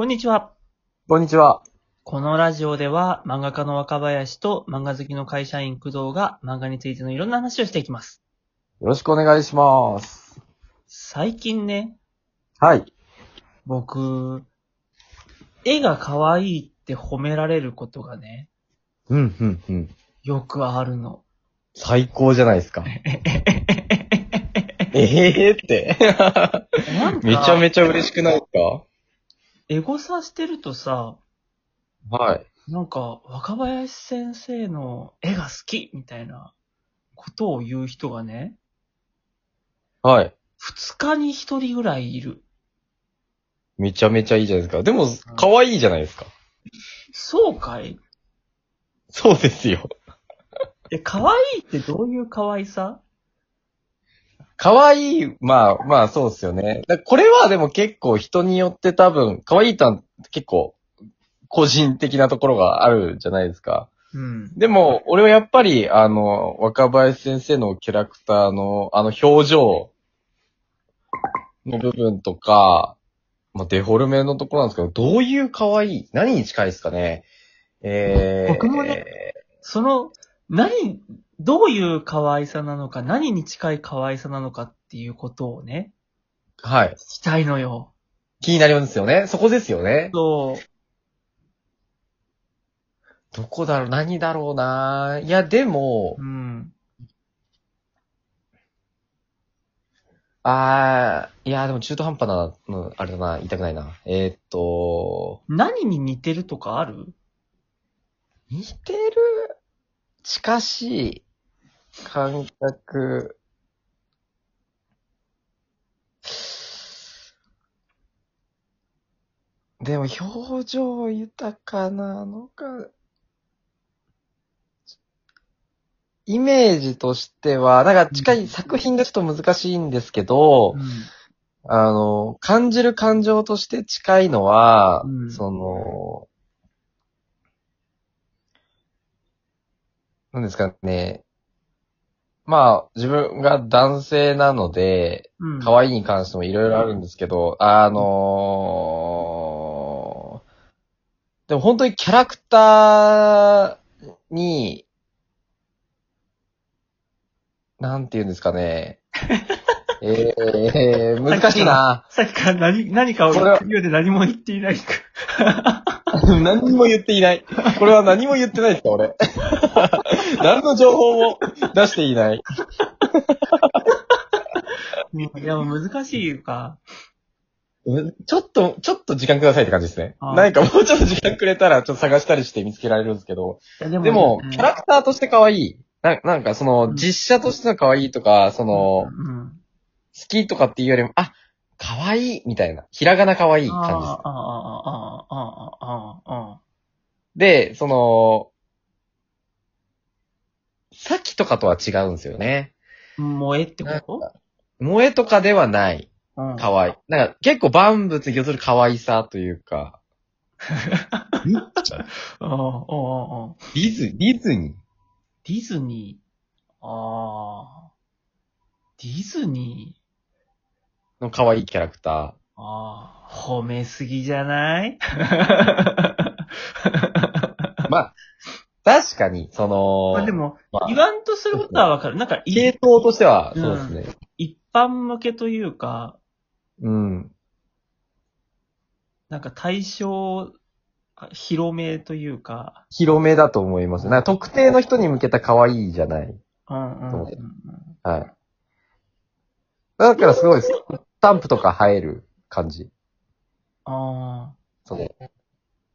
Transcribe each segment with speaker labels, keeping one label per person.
Speaker 1: こんにちは。
Speaker 2: こんにちは。
Speaker 1: このラジオでは漫画家の若林と漫画好きの会社員工藤が漫画についてのいろんな話をしていきます。
Speaker 2: よろしくお願いします。
Speaker 1: 最近ね、
Speaker 2: はい。
Speaker 1: 僕、絵が可愛いって褒められることがね、
Speaker 2: うん、うん、うん。
Speaker 1: よくあるの。
Speaker 2: 最高じゃないですか。ええって。
Speaker 1: なんか
Speaker 2: めちゃめちゃ嬉しくないです
Speaker 1: エゴサしてるとさ、
Speaker 2: かはい。
Speaker 1: なんか若林先生の絵が好きみたいなことを言う人がね、
Speaker 2: はい。
Speaker 1: 二日に一人ぐらいいる。
Speaker 2: めちゃめちゃいいじゃないですか。でも、可愛いじゃないですか。
Speaker 1: そうかい？
Speaker 2: そうですよ。
Speaker 1: え、可愛いってどういう可愛さ？
Speaker 2: 可愛い、まあ、まあそうですよね。だこれはでも結構人によって多分、可愛いとは結構、個人的なところがあるじゃないですか。
Speaker 1: うん。
Speaker 2: でも、俺はやっぱり、あの、若林先生のキャラクターの、あの、表情の部分とか、まあ、デフォルメのところなんですけど、どういう可愛い何に近いですかねえー、
Speaker 1: 僕もねその、何、どういう可愛さなのか、何に近い可愛さなのかっていうことをね、
Speaker 2: はい。
Speaker 1: 聞きたいのよ。
Speaker 2: 気になりますよね。そこですよね。
Speaker 1: そう。
Speaker 2: どこだろう何だろうないや、でも
Speaker 1: う、ん。
Speaker 2: あー、いや、でも中途半端な、うん、あれだな、言いたくないな。えーっと、
Speaker 1: 何に似てるとかある？
Speaker 2: 似てる、近しい感覚。でも表情豊かなのか、イメージとしては、なんか近い作品がちょっと難しいんですけど、あの、感じる感情として近いのは、
Speaker 1: うん
Speaker 2: その、なんですかね。まあ、自分が男性なので、
Speaker 1: うん。うん。
Speaker 2: 可愛いに関してもいろいろあるんですけど、あのーでも本当にキャラクターに、なんて言うんですかね。えー、難しいな。
Speaker 1: さっきから何、何かを
Speaker 2: これは
Speaker 1: 言うで何も言っていない。
Speaker 2: 何にも言っていない。これは何も言ってないですか、俺。何の情報も出していない。
Speaker 1: いや、もう難しいか。
Speaker 2: うんちょっと、ちょっと時間くださいって感じですね。
Speaker 1: あー
Speaker 2: 何かもうちょっと時間くれたら、ちょっと探したりして見つけられるんですけど。
Speaker 1: いやで
Speaker 2: でも、キャラ
Speaker 1: ク
Speaker 2: クターとして可愛い。ななんか、その、
Speaker 1: うん
Speaker 2: 実写としての可愛いとか、その、好
Speaker 1: うん。
Speaker 2: きとかっていうよりも、あ、可愛いみたいな。ひらがな可愛い感じです。
Speaker 1: ああ、ああ、ああ、ああ、ああ。
Speaker 2: で、その、さっきとかとは違うんですよね。
Speaker 1: 萌えってこと？
Speaker 2: 萌えとかではない。
Speaker 1: うん。
Speaker 2: 可愛い。なんか、結構万物に寄せる可愛さというか。
Speaker 1: ああ、あ あ、ああ。
Speaker 2: ディズ、ディズニ
Speaker 1: ディズニー？ああ。ディズニー？
Speaker 2: ーの可愛いキャラクター。
Speaker 1: ああ。褒めすぎじゃない？
Speaker 2: まあ、確かに、その、
Speaker 1: まあでも、
Speaker 2: まあ
Speaker 1: 言わんとすることはわかる。なんか、い
Speaker 2: 系統としては、
Speaker 1: うん
Speaker 2: そうですね。
Speaker 1: 一般向けというか、
Speaker 2: うん。
Speaker 1: なんか対象、あ広めというか、
Speaker 2: 広めだと思います。なんか特定の人に向けた可愛いじゃない。
Speaker 1: うんうんうんうん。
Speaker 2: はい。だからすごい、スタンプとか映える感じ。
Speaker 1: あ
Speaker 2: そう。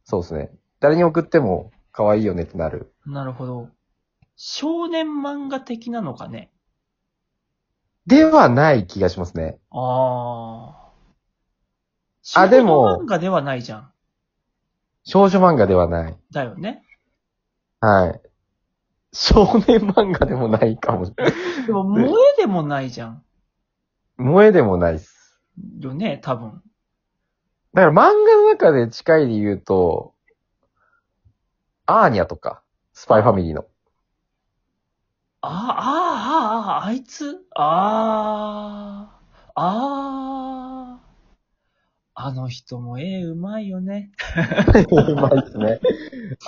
Speaker 2: そうですね。誰に送っても可愛いよねってなる。
Speaker 1: あ、なるほど。少年漫画的なのかね？
Speaker 2: ではない気がしますね。
Speaker 1: ああ。
Speaker 2: あでも
Speaker 1: 少年漫画ではないじゃん。
Speaker 2: 少女漫画ではない。
Speaker 1: だよね。
Speaker 2: はい。少年漫画でもないかもしれない。
Speaker 1: でも、萌えでもないじゃん。
Speaker 2: 萌えでもないっす。
Speaker 1: よね、多分。
Speaker 2: だから漫画の中で近いで言うと、アーニャとか、スパイファミリーの。
Speaker 1: ああ、ああ、ああ、あいつ？ああ、ああ、あの人も絵うまいよね。
Speaker 2: うまいですね。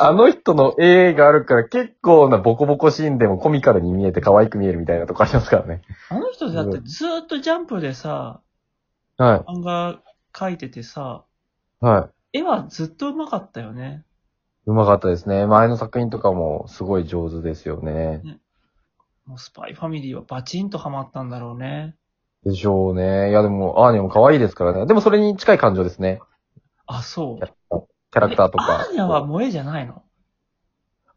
Speaker 2: あの人の絵があるから結構なボコボコシーンでもコミカルに見えて可愛く見えるみたいなとこありますからね。
Speaker 1: あの人だってずーっとジャンプでさ、
Speaker 2: は
Speaker 1: 漫画描いててさ、
Speaker 2: い。はい。
Speaker 1: 絵はずっとうまかったよね。
Speaker 2: うまかったですね。前の作品とかもすごい上手ですよね。
Speaker 1: もうスパイファミリーはバチンとハマったんだろうね。
Speaker 2: でしょうね。いやでも、アーニャも可愛いですからね。でもそれに近い感情ですね。
Speaker 1: あ、そう。
Speaker 2: キャラクターとか。
Speaker 1: アーニャは萌えじゃないの？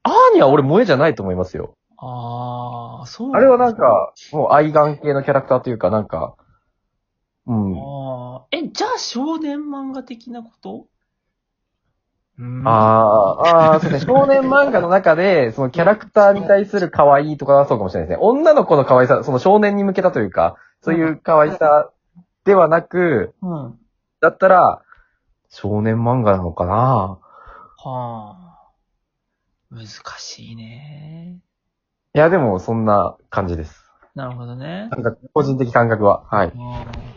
Speaker 2: アーニャは俺萌えじゃないと思いますよ。
Speaker 1: あー、そう
Speaker 2: あれはなんか、もう愛玩系のキャラクターというか、なんか、うん。
Speaker 1: あーえ、じゃあ少年漫画的なこと？うん。
Speaker 2: ああ、ああ、そうですね。少年漫画の中で、そのキャラクターに対する可愛いとかはそうかもしれないですね。女の子の可愛さ、その少年に向けたというか、そういう可愛さではなく、
Speaker 1: うん。
Speaker 2: だったら、少年漫画なのかな
Speaker 1: はあ。難しいね。
Speaker 2: いや、でも、そんな感じです。
Speaker 1: なるほどね。
Speaker 2: なんか、個人的感覚は。はい。
Speaker 1: うん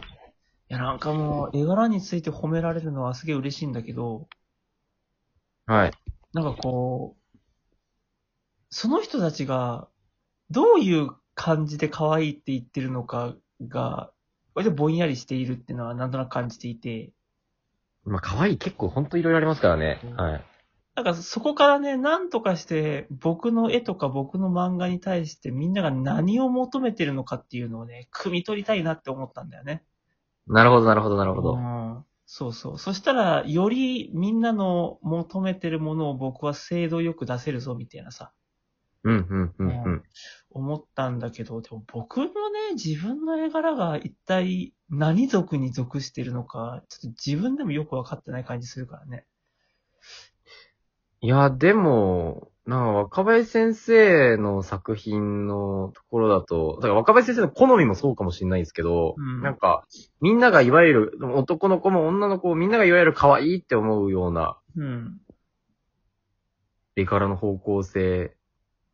Speaker 1: いや、なんかもう、絵柄について褒められるのはすげえ嬉しいんだけど、
Speaker 2: はい。
Speaker 1: なんかこう、その人たちが、どういう感じで可愛いって言ってるのかが、割とぼんやりしているっていうのはなんとなく感じていて、
Speaker 2: まあ、可愛い結構ほんといろいろありますからね。はい。
Speaker 1: なんかそこからね、なんとかして僕の絵とか僕の漫画に対してみんなが何を求めてるのかっていうのをね、汲み取りたいなって思ったんだよね。
Speaker 2: なるほど、なるほど、なるほど。
Speaker 1: うん。そうそう。そしたら、よりみんなの求めてるものを僕は精度よく出せるぞみたいなさ、
Speaker 2: うん、うん、うん、うん。
Speaker 1: 思ったんだけど、でも僕のね、自分の絵柄が一体何族に属してるのか、ちょっと自分でもよくわかってない感じするからね。
Speaker 2: いや、でも、なんか若林先生の作品のところだと、だから若林先生の好みもそうかもしれないですけど、
Speaker 1: うん
Speaker 2: なんか、みんながいわゆる、男の子も女の子もみんながいわゆる可愛いって思うような
Speaker 1: うん。
Speaker 2: 絵柄の方向性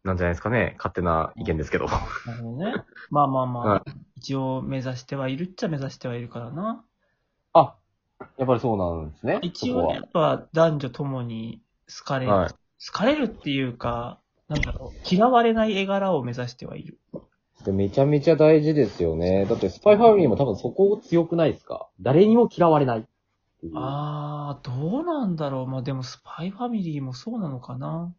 Speaker 2: なんじゃないですかね。勝手な意見ですけど。
Speaker 1: なるほどね。まあまあまあ、
Speaker 2: は
Speaker 1: 一応目指してはいるっちゃ目指してはいるからな。
Speaker 2: あ、やっぱりそうなんですね
Speaker 1: 一応やっぱ男女ともに好かれる、
Speaker 2: はい
Speaker 1: 好かれるっていうか、なんだろう、嫌われない絵柄を目指してはいる。
Speaker 2: でめちゃめちゃ大事ですよね。だってスパイファミリーも多分そこ強くないですか？誰にも嫌われない。
Speaker 1: あー、どうなんだろう。まあでもスパイファミリーもそうなのかな？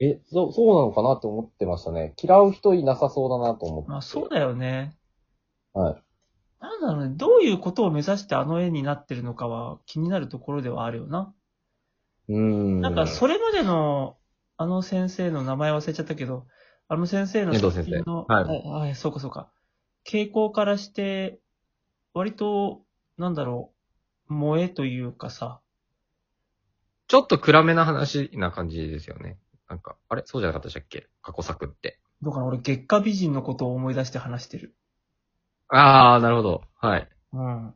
Speaker 2: え、そう、そうなのかなって思ってましたね。嫌う人いなさそうだなと思って。
Speaker 1: まあそうだよね。
Speaker 2: はい。
Speaker 1: なんだろうね。どういうことを目指してあの絵になってるのかは気になるところではあるよな。
Speaker 2: うーん。
Speaker 1: なんかそれまでの、あの先生の名前忘れちゃったけど、あの先生の作品の
Speaker 2: はい
Speaker 1: あはい、そうかそうか。傾向からして、割と、なんだろう、萌えというかさ、
Speaker 2: ちょっと暗めな話な感じですよね。なんか、あれ？そうじゃなかったでしたっけ？過去作って。
Speaker 1: だから俺月下美人のことを思い出して話してる。
Speaker 2: あー、なるほど。はい。
Speaker 1: うん。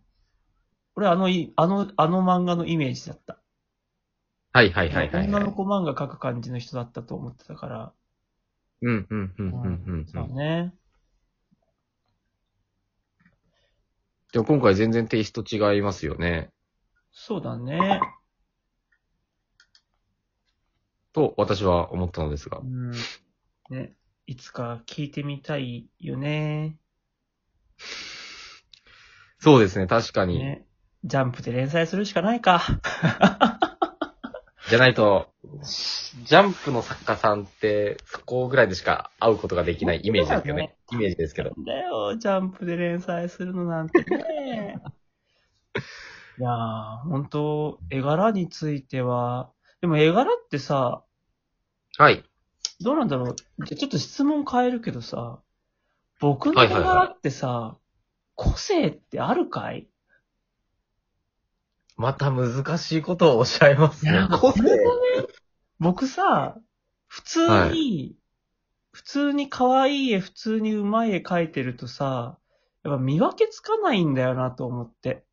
Speaker 1: 俺あのい、あの、あの漫画のイメージだった。
Speaker 2: はいはいはいはい、はい。
Speaker 1: 女の子漫画描く感じの人だったと思ってたから。
Speaker 2: うん、うん、うん、うん、うん。
Speaker 1: そうね。
Speaker 2: でも今回全然テイスト違いますよね。
Speaker 1: そうだね。
Speaker 2: と、私は思ったのですが
Speaker 1: う。ん。ね。いつか聞いてみたいよね。
Speaker 2: そうですね、確かに。
Speaker 1: ね。ジャンプで連載するしかないか。
Speaker 2: じゃないと、ジャンプの作家さんって、そこぐらいでしか会うことができないイメージですよね。イメージですけど。
Speaker 1: だよ、ジャンプで連載するのなんてね。いやー、本当絵柄については、でも絵柄ってさ、
Speaker 2: はい。
Speaker 1: どうなんだろう。じゃちょっと質問変えるけどさ、僕の絵
Speaker 2: はいはいはい
Speaker 1: 柄ってさ、個性ってあるかい？
Speaker 2: また難しいことをおっしゃいますね。個性
Speaker 1: 僕さ、普通に、
Speaker 2: はい
Speaker 1: 普通に可愛い絵、普通に上手い絵描いてるとさ、やっぱ見分けつかないんだよなと思って。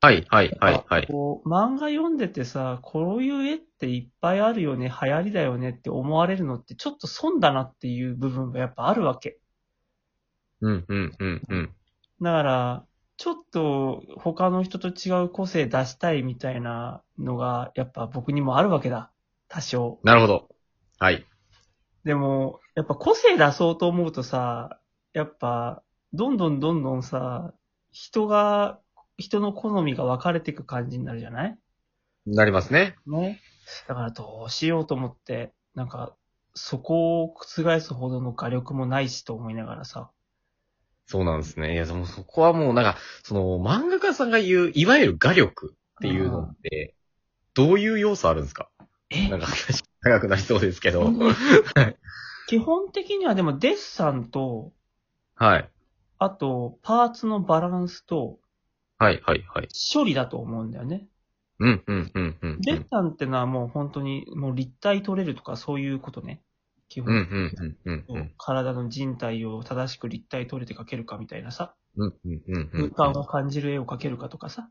Speaker 2: はい、はい、はい、はい。
Speaker 1: こう、漫画読んでてさ、こういう絵っていっぱいあるよね、流行りだよねって思われるのってちょっと損だなっていう部分がやっぱあるわけ。
Speaker 2: うん、うん、うん、うん。
Speaker 1: だから、ちょっと他の人と違う個性出したいみたいなのが、やっぱ僕にもあるわけだ。多少。
Speaker 2: なるほど。はい。
Speaker 1: でも、やっぱ個性出そうと思うとさ、やっぱ、どんどんどんどんさ、人が、人の好みが分かれていく感じになるじゃない？
Speaker 2: なりますね。
Speaker 1: ね。だからどうしようと思って、なんか、そこを覆すほどの画力もないしと思いながらさ。
Speaker 2: そうなんですね。いや、でもそこはもうなんか、その漫画家さんが言う、いわゆる画力っていうのって、どういう要素あるんですか？
Speaker 1: え？
Speaker 2: なんか話長くなりそうですけど。
Speaker 1: 基本的にはでもデッサンと、
Speaker 2: はい。
Speaker 1: あと、パーツのバランスと、
Speaker 2: はい、はい、はい。
Speaker 1: 処理だと思うんだよね。
Speaker 2: うん、うん、うん、うん。
Speaker 1: デッサンってのはもう本当に、もう立体取れるとかそういうことね。基
Speaker 2: うん、
Speaker 1: 本
Speaker 2: うん、うん、うん、うん。
Speaker 1: 体の人体を正しく立体取れて描けるかみたいなさ。
Speaker 2: うん、うん、うん。うん
Speaker 1: 空間を感じる絵を描けるかとかさ。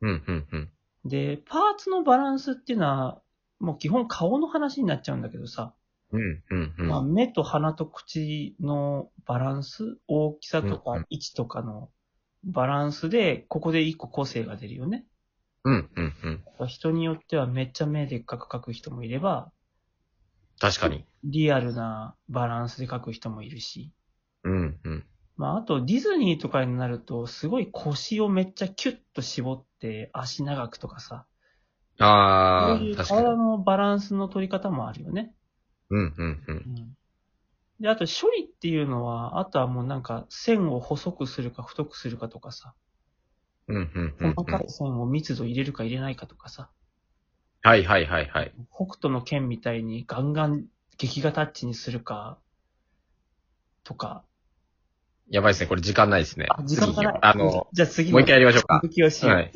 Speaker 2: うん、うん、うん。
Speaker 1: で、パーツのバランスっていうのは、もう基本顔の話になっちゃうんだけどさ。
Speaker 2: うん、うん、うん。
Speaker 1: まあ、目と鼻と口のバランス、大きさとか位置とかのバランスで、ここで一個個性が出るよね。
Speaker 2: うん、うん、うん。
Speaker 1: 人によってはめっちゃ目でっかく描く人もいれば、
Speaker 2: 確かに。
Speaker 1: リアルなバランスで描く人もいるし。
Speaker 2: うん、うん。
Speaker 1: まあ、あとディズニーとかになると、すごい腰をめっちゃキュッと絞って足長くとかさ。
Speaker 2: あ
Speaker 1: そういう
Speaker 2: ー、確かに。
Speaker 1: 体のバランスの取り方もあるよね。
Speaker 2: うん、うん、うん。
Speaker 1: うん。で、あと処理っていうのは、あとはもうなんか線を細くするか太くするかとかさ。
Speaker 2: うん、うん、うん。
Speaker 1: 細かい線を密度入れるか入れないかとかさ。
Speaker 2: はい、はい、はい、はい。
Speaker 1: 北斗の剣みたいにガンガン劇画タッチにするか、とか。
Speaker 2: やばいですね。これ時間ないですね。
Speaker 1: あ、時間がない
Speaker 2: 次。あの、
Speaker 1: じゃあ次
Speaker 2: もう一回やりましょうか
Speaker 1: 続きをしよう。
Speaker 2: はい
Speaker 1: はい